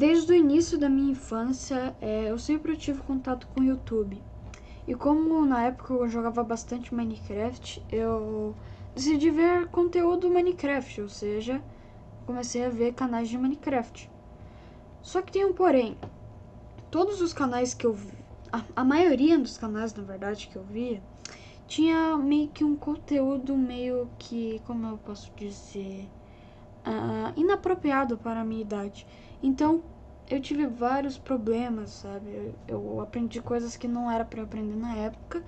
desde o início da minha infância, é, eu sempre tive contato com o YouTube. E como na época eu jogava bastante Minecraft, eu decidi ver conteúdo Minecraft, ou seja, comecei a ver canais de Minecraft. Só que tem um porém. Todos os canais que eu vi, a, a maioria dos canais, na verdade, que eu via, tinha meio que um conteúdo meio que, como eu posso dizer, uh, inapropriado para a minha idade. Então, eu tive vários problemas, sabe? Eu, eu aprendi coisas que não era para aprender na época.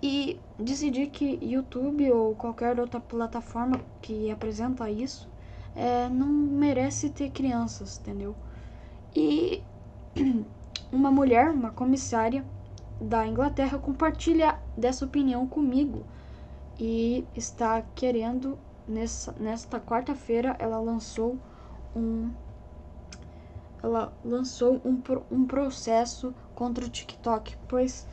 E decidi que YouTube ou qualquer outra plataforma que apresenta isso é, não merece ter crianças, entendeu? E uma mulher, uma comissária da Inglaterra, compartilha dessa opinião comigo e está querendo, nessa, nesta quarta-feira, ela lançou um. Ela lançou um, um processo contra o TikTok, pois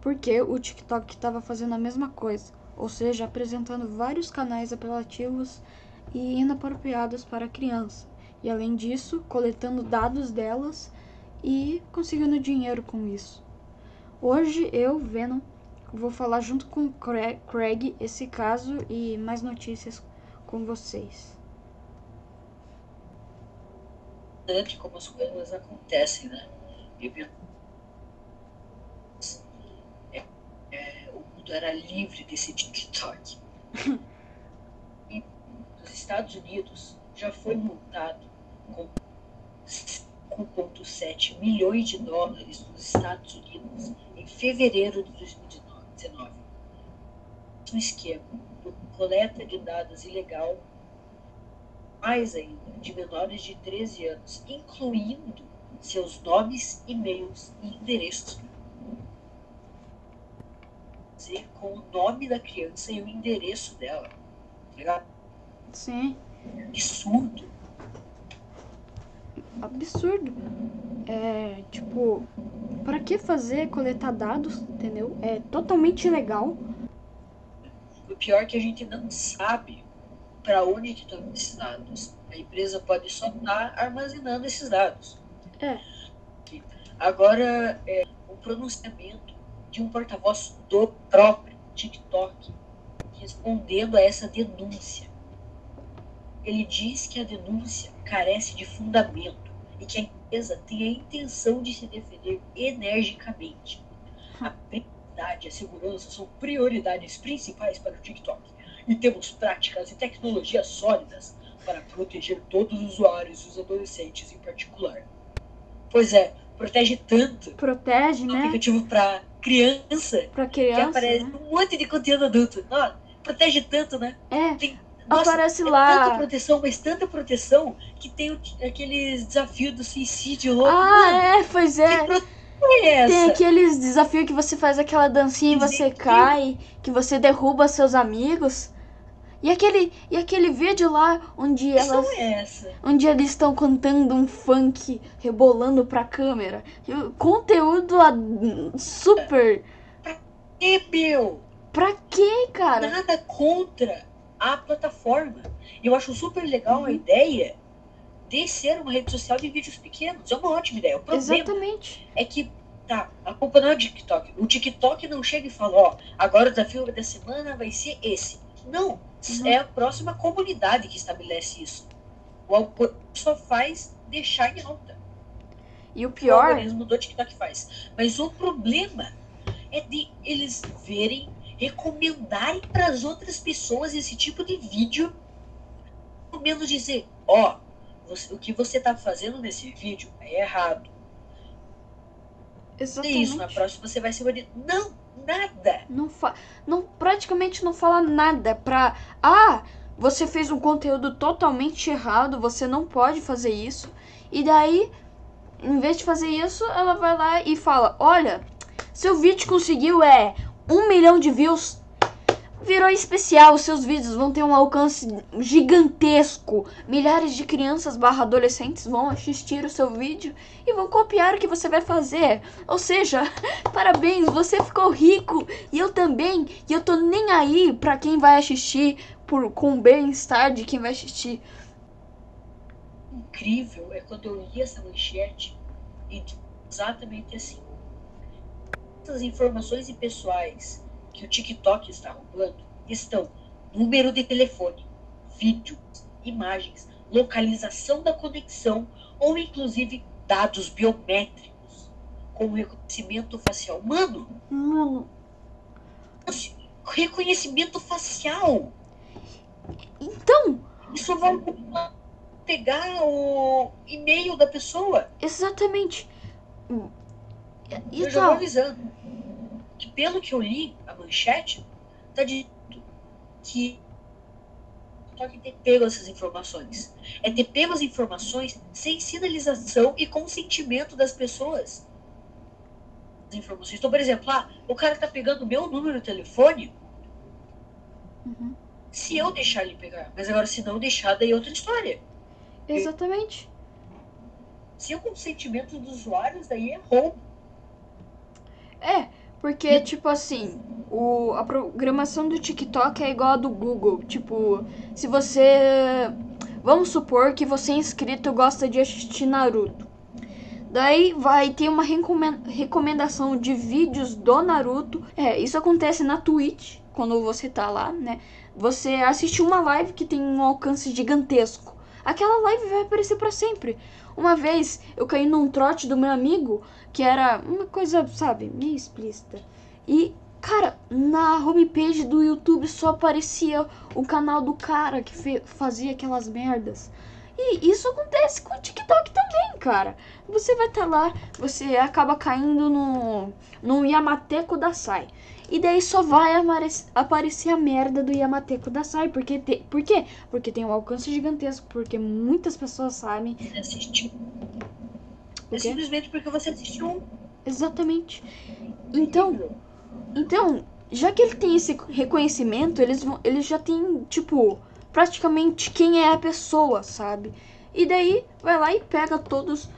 porque o TikTok estava fazendo a mesma coisa, ou seja, apresentando vários canais apelativos e inapropriados para criança, e além disso, coletando dados delas e conseguindo dinheiro com isso. Hoje eu, Venom, vou falar junto com Craig esse caso e mais notícias com vocês. Interessante como as coisas acontecem, né? É, é, o mundo era livre desse TikTok. e nos Estados Unidos já foi multado com 5,7 milhões de dólares nos Estados Unidos em fevereiro de 2019. Um esquema de coleta de dados ilegal, mais ainda, de menores de 13 anos, incluindo seus nomes, e-mails e endereços. Com o nome da criança e o endereço dela. Tá Legal? Sim. Absurdo absurdo. É, tipo, para que fazer coletar dados, entendeu? É totalmente ilegal. O pior é que a gente não sabe para onde que estão esses dados. A empresa pode só estar armazenando esses dados. É. Agora, é, o pronunciamento de um porta-voz do próprio TikTok respondendo a essa denúncia. Ele diz que a denúncia carece de fundamento e que a empresa tem a intenção de se defender energicamente. A privacidade e a segurança são prioridades principais para o TikTok e temos práticas e tecnologias sólidas para proteger todos os usuários e os adolescentes em particular. Pois é, protege tanto. Protege, né? aplicativo para criança. Para criança. Que aparece né? um monte de conteúdo adulto. Não, protege tanto, né? É. Tem nossa, aparece é lá. Tanta proteção, mas tanta proteção que tem aqueles desafios do suicídio louco. Ah, é, pois é. É tem aqueles desafios que você faz aquela dancinha e você cai, que você derruba seus amigos. E aquele, e aquele vídeo lá onde elas. É essa? Onde eles estão cantando um funk rebolando pra câmera. Conteúdo super. Pra que, meu? Pra que, cara? Nada contra a plataforma. Eu acho super legal a ideia de ser uma rede social de vídeos pequenos. É uma ótima ideia. O problema Exatamente. é que tá, a culpa não é do TikTok. O TikTok não chega e fala, ó, agora o desafio da semana vai ser esse. Não, uhum. é a próxima comunidade que estabelece isso. O algoritmo só faz deixar em alta. E o pior. O algoritmo do TikTok faz. Mas o problema é de eles verem recomendarem para as outras pessoas esse tipo de vídeo, pelo menos dizer, ó, oh, o que você está fazendo nesse vídeo é errado. Exatamente. É isso, na próxima você vai ser banido. Não, nada. Não, fa não praticamente não fala nada pra. Ah, você fez um conteúdo totalmente errado, você não pode fazer isso. E daí, em vez de fazer isso, ela vai lá e fala: Olha, seu vídeo conseguiu é um milhão de views. Virou especial, seus vídeos vão ter um alcance gigantesco. Milhares de crianças barra adolescentes vão assistir o seu vídeo e vão copiar o que você vai fazer. Ou seja, parabéns, você ficou rico e eu também. E eu tô nem aí pra quem vai assistir por, com bem-estar de quem vai assistir. incrível é quando eu li essa manchete e exatamente assim. Essas informações impessoais que o TikTok está roubando estão número de telefone, vídeo, imagens, localização da conexão ou inclusive dados biométricos como reconhecimento facial. Mano, Mano, reconhecimento facial. então, Isso vai pegar o e-mail da pessoa. exatamente. E eu já vou tal. avisando que pelo que eu li, a manchete, tá dito que só que ter pego essas informações. É ter pego as informações sem sinalização e consentimento das pessoas. As informações. Então, por exemplo, ah, o cara tá pegando meu número de telefone, Uhum. se eu deixar ele pegar. Mas agora, se não deixar, daí é outra história. Exatamente. Se o consentimento dos usuários, daí é roubo. É, porque, tipo assim, o, a programação do TikTok é igual a do Google. Tipo, se você. Vamos supor que você é inscrito e gosta de assistir Naruto. Daí vai ter uma recomen- recomendação de vídeos do Naruto. É, isso acontece na Twitch, quando você tá lá, né? Você assiste uma live que tem um alcance gigantesco. Aquela live vai aparecer pra sempre. Uma vez eu caí num trote do meu amigo que era uma coisa, sabe, meio explícita. E, cara, na homepage do YouTube só aparecia o canal do cara que fazia aquelas merdas. E isso acontece com o TikTok também, cara. Você vai estar lá, você acaba caindo no, no Yamateco da Sai. E daí só vai aparecer a merda do Yamateco da Sai. Porque te, por quê? Porque tem um alcance gigantesco. Porque muitas pessoas sabem. Você assistiu. É simplesmente porque você assistiu. Exatamente. Então, Então, já que ele tem esse reconhecimento, eles, vão, eles já têm, tipo, praticamente quem é a pessoa, sabe? E daí vai lá e pega todas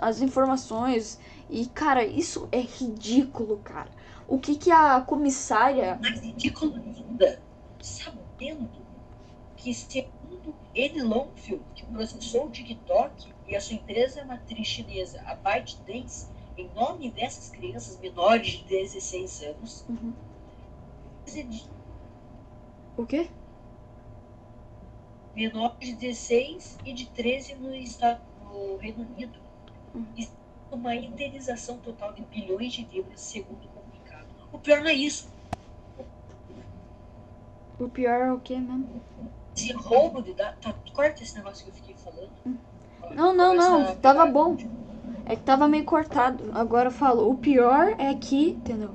as informações. E, cara, isso é ridículo, cara. O que que a comissária. Mais ridículo ainda, sabendo que segundo N. Longfield, que processou o TikTok e a sua empresa matriz chinesa, a ByteDance, em nome dessas crianças menores de 16 anos, Uhum. O quê? Menores de 16 e de 13 no, estado, no Reino Unido. Uhum. E uma indenização total de bilhões de libras, segundo o comunicado. O pior não é isso. O pior é o quê mesmo? Esse roubo de dados. Tá, corta esse negócio que eu fiquei falando. Não, não, não. a Tava bom. É que tava meio cortado. Agora eu falo. O pior é que. Entendeu?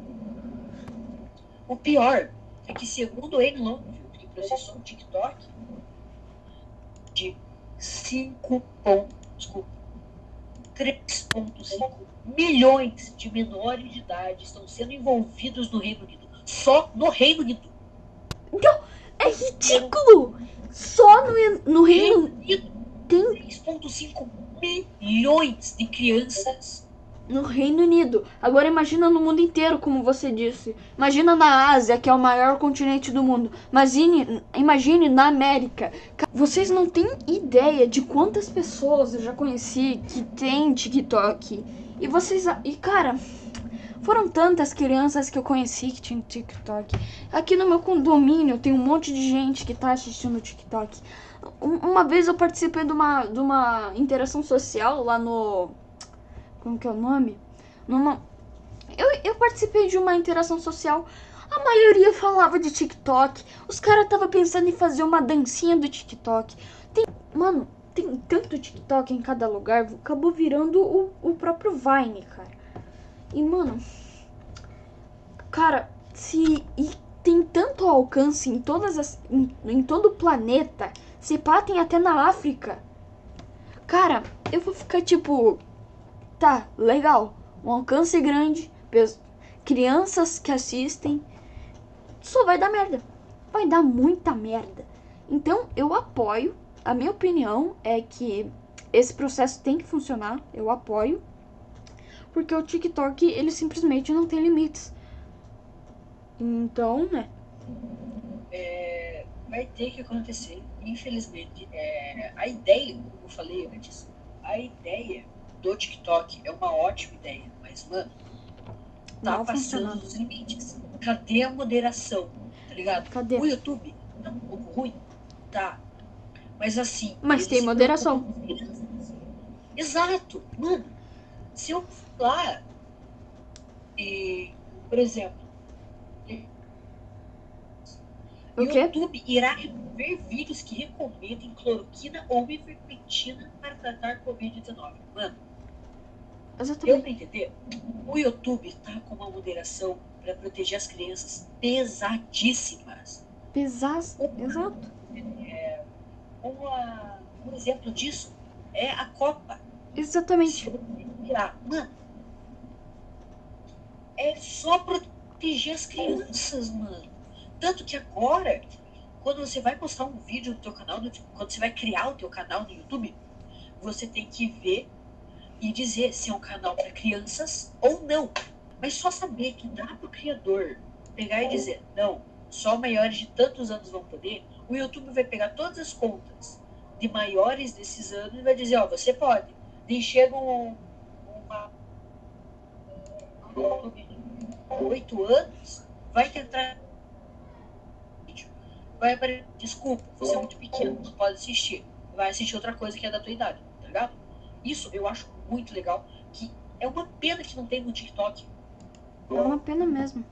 O pior é que, segundo N. Longfield, que processou o TikTok, 5 pontos, desculpa, 3,5 milhões de menores de idade estão sendo envolvidos no Reino Unido. Só no Reino Unido. É ridículo! Só no, no Reino Unido, tem 3,5 milhões de crianças. No Reino Unido. Agora imagina no mundo inteiro, como você disse. Imagina na Ásia, que é o maior continente do mundo. Imagine, imagine na América. Ca- Vocês não têm ideia de quantas pessoas eu já conheci que tem TikTok. E vocês. E cara, foram tantas crianças que eu conheci que tinham TikTok. Aqui no meu condomínio tem um monte de gente que tá assistindo TikTok. Um- Uma vez eu participei de uma, de uma interação social lá no como que é o nome? Numa... Eu, eu participei de uma interação social. A maioria falava de TikTok. Os caras estavam pensando em fazer uma dancinha do TikTok. Tem, mano, tem tanto TikTok em cada lugar. Acabou virando o, o próprio Vine, cara. E, mano, cara, se tem tanto alcance em todas as em, em todo o planeta, se pá, tem até na África. Cara, eu vou ficar tipo, tá, legal, um alcance grande, crianças que assistem, só vai dar merda. Vai dar muita merda. Então, eu apoio, a minha opinião é que esse processo tem que funcionar, eu apoio, porque o TikTok, ele simplesmente não tem limites. Então, né? É, vai ter que acontecer. Infelizmente, é, a ideia, como eu falei antes, a ideia do TikTok é uma ótima ideia, mas, mano, tá Mal passando dos limites. Cadê a moderação? Tá ligado? Cadê? O YouTube tá um pouco ruim? Tá. Mas assim. Mas tem moderação. Exato. Mano, se eu lá e, por exemplo, O o quê? YouTube irá remover vídeos que recomendem cloroquina ou ivermectina para tratar Covid-19. Mano, deu Exatamente. pra entender? O YouTube tá com uma moderação para proteger as crianças pesadíssimas. Pesas. Exato. Uma, um exemplo disso é a Copa. Exatamente. Mano, é só proteger as crianças, mano. Tanto que agora, quando você vai postar um vídeo no teu canal, quando você vai criar o teu canal no YouTube, você tem que ver e dizer se é um canal para crianças ou não. Mas só saber que dá pro criador pegar e dizer, não, só maiores de tantos anos vão poder, o YouTube vai pegar todas as contas de maiores desses anos e vai dizer, ó, você pode. Daí chega um, uma um oito anos, vai tentar vai aparecer, desculpa, você é muito pequeno, não pode assistir. Vai assistir outra coisa que é da tua idade, tá ligado? Isso eu acho muito legal, que é uma pena que não tem no TikTok. É uma pena mesmo.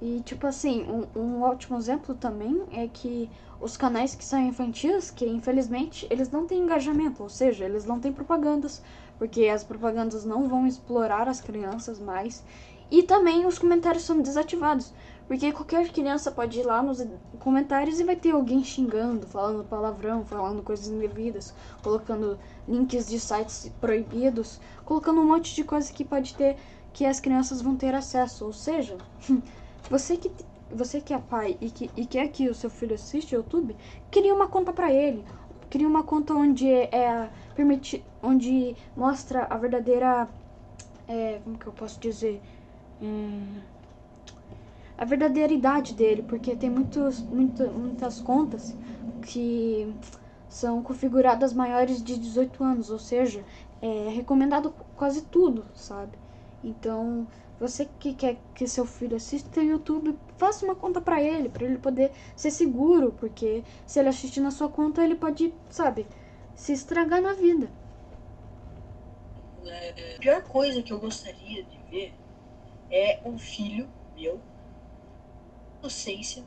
E, tipo assim, um, um ótimo exemplo também é que os canais que são infantis, que infelizmente eles não têm engajamento, ou seja, eles não têm propagandas, porque as propagandas não vão explorar as crianças mais. E também os comentários são desativados, porque qualquer criança pode ir lá nos comentários e vai ter alguém xingando, falando palavrão, falando coisas indevidas, colocando links de sites proibidos, colocando um monte de coisa que pode ter que as crianças vão ter acesso. Ou seja, você que, você que é pai e, que, e quer que o seu filho assista YouTube, cria uma conta para ele. Cria uma conta onde é permiti, onde mostra a verdadeira. É, como que eu posso dizer? Hum, a verdadeira idade dele, porque tem muitos, muita, muitas contas que são configuradas maiores de 18 anos, ou seja, é recomendado quase tudo, sabe? Então, você que quer que seu filho assista o YouTube, faça uma conta pra ele, pra ele poder ser seguro, porque se ele assistir na sua conta, ele pode, sabe, se estragar na vida. A pior coisa que eu gostaria de ver é um filho meu, inocência,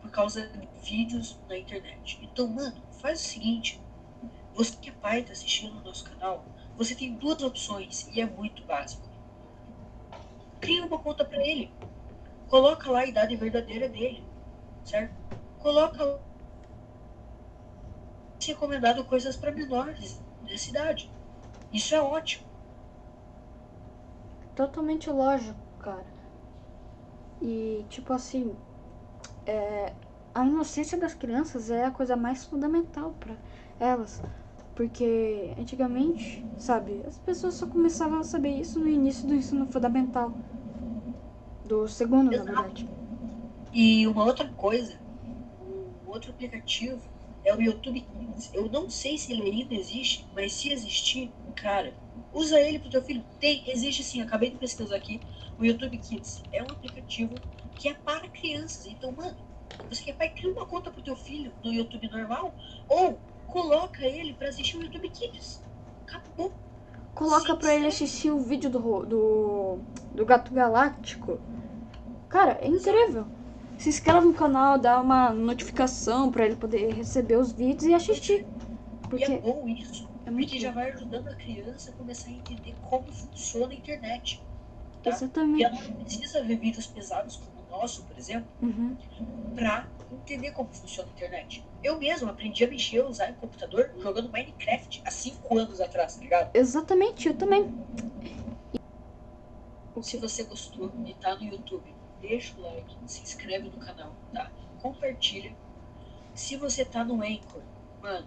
por causa de vídeos na internet. Então, mano, faz o seguinte: você que é pai tá assistindo o nosso canal, você tem duas opções e é muito básico. Cria uma conta pra ele. Coloca lá a idade verdadeira dele, certo? Coloca recomendado coisas para menores dessa idade. Isso é ótimo. Totalmente lógico, cara. E, tipo assim, é, a inocência das crianças é a coisa mais fundamental para elas. Porque antigamente, sabe, as pessoas só começavam a saber isso no início do ensino fundamental. Do segundo, na Exato. verdade. E uma outra coisa, um outro aplicativo é o YouTube Kids. Eu não sei se ele ainda existe, mas se existir, cara, usa ele pro teu filho. Tem, existe sim, acabei de pesquisar aqui. O YouTube Kids é um aplicativo que é para crianças. Então, mano, você que é pai, cria uma conta pro teu filho no YouTube normal ou coloca ele pra assistir o YouTube Kids. Acabou. Coloca pra ele assistir o vídeo do, do, do Gato Galáctico. Cara, é incrível. Se inscreve no canal, dá uma notificação pra ele poder receber os vídeos e assistir. E é Porque bom isso. é muito Porque já vai ajudando a criança a começar a entender como funciona a internet. tá? E Exatamente. ela não precisa ver vídeos pesados como o nosso, por exemplo, Uhum. pra entender como funciona a internet. Eu mesmo aprendi a mexer, usar o computador jogando Minecraft há 5 anos atrás, tá ligado? Exatamente, eu também. Se você gostou e tá no YouTube, deixa o like, se inscreve no canal, tá? Compartilha. Se você tá no Anchor, mano,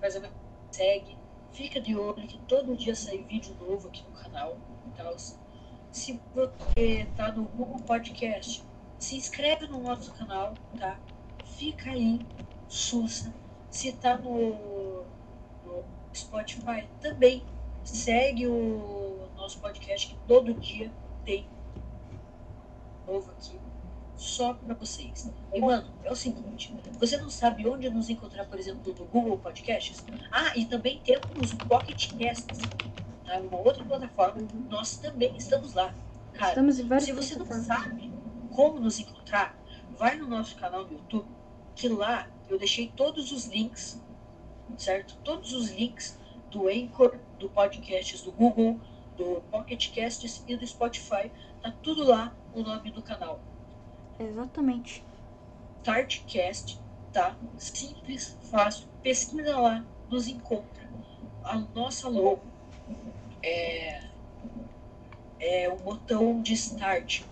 faz a segue, fica de olho que todo dia sai vídeo novo aqui no canal e tal. Se você tá no Google Podcast, se inscreve no nosso canal, tá? fica aí, sussa. Se tá no, no Spotify, também segue o nosso podcast que todo dia tem novo aqui só para vocês. E, mano, é o seguinte: você não sabe onde nos encontrar, por exemplo, no Google Podcasts? Ah, e também temos o Pocket Casts, tá? uma outra plataforma. Nós também estamos lá. Cara, estamos em se você não sabe como nos encontrar, vai no nosso canal do YouTube, que lá eu deixei todos os links, certo? Todos os links do Anchor, do Podcasts do Google, do Pocket Casts e do Spotify. Tá tudo lá o nome do canal. Exatamente. Startcast, tá? Simples, fácil. Pesquisa lá, nos encontra. A nossa logo é, é o botão de start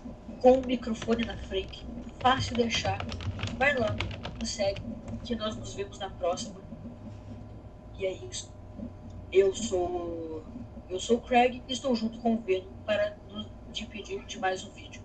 com o microfone na frente. Fácil de achar. Vai lá, nos segue, que nós nos vemos na próxima. E é isso. Eu sou eu sou o Craig e estou junto com o Venom para nos pedir de mais um vídeo.